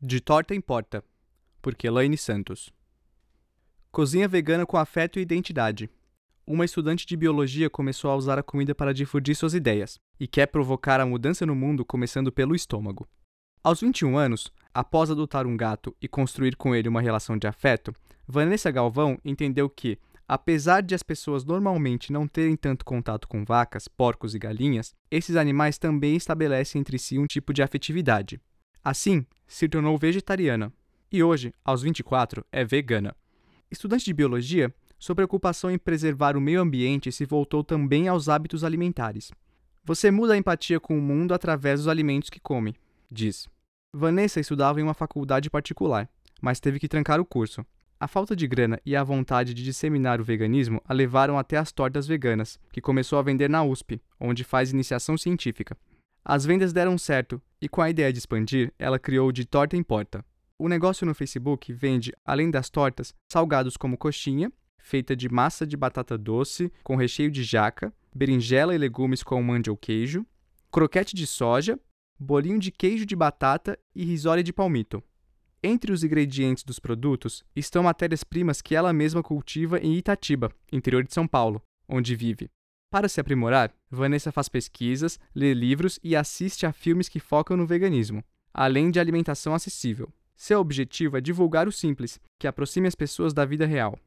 De torta em porta, por Elaine Santos. Cozinha vegana com afeto e identidade. Uma estudante de biologia começou a usar a comida para difundir suas ideias e quer provocar a mudança no mundo começando pelo estômago. Aos 21 anos, após adotar um gato e construir com ele uma relação de afeto, Vanessa Galvão entendeu que, apesar de as pessoas normalmente não terem tanto contato com vacas, porcos e galinhas, esses animais também estabelecem entre si um tipo de afetividade. Assim, se tornou vegetariana e hoje, aos 24, é vegana. Estudante de biologia, sua preocupação em preservar o meio ambiente se voltou também aos hábitos alimentares. Você muda a empatia com o mundo através dos alimentos que come, diz. Vanessa estudava em uma faculdade particular, mas teve que trancar o curso. A falta de grana e a vontade de disseminar o veganismo a levaram até as tortas veganas, que começou a vender na USP, onde faz iniciação científica. As vendas deram certo e, com a ideia de expandir, ela criou de Torta em Porta. O negócio no Facebook vende, além das tortas, salgados como coxinha, feita de massa de batata doce com recheio de jaca, berinjela e legumes com mandioca ou queijo, croquete de soja, bolinho de queijo de batata e risole de palmito. Entre os ingredientes dos produtos estão matérias-primas que ela mesma cultiva em Itatiba, interior de São Paulo, onde vive. Para se aprimorar, Vanessa faz pesquisas, lê livros e assiste a filmes que focam no veganismo, além de alimentação acessível. Seu objetivo é divulgar o simples, que aproxime as pessoas da vida real.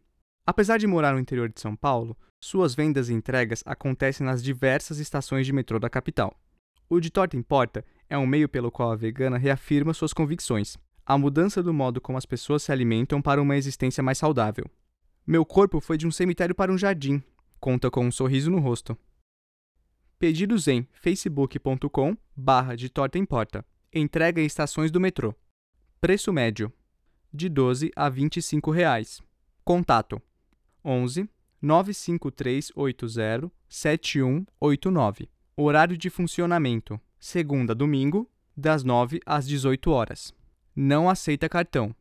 Apesar de morar no interior de São Paulo, suas vendas e entregas acontecem nas diversas estações de metrô da capital. O De Torta em Porta é um meio pelo qual a vegana reafirma suas convicções, a mudança do modo como as pessoas se alimentam para uma existência mais saudável. Meu corpo foi de um cemitério para um jardim, conta com um sorriso no rosto. Pedidos em facebook.com barra de torta em porta. Entrega em estações do metrô. Preço médio de 12 a 25 reais. Contato 11 95380 7189. Horário de funcionamento segunda a domingo, das 9 às 18 horas. Não aceita cartão.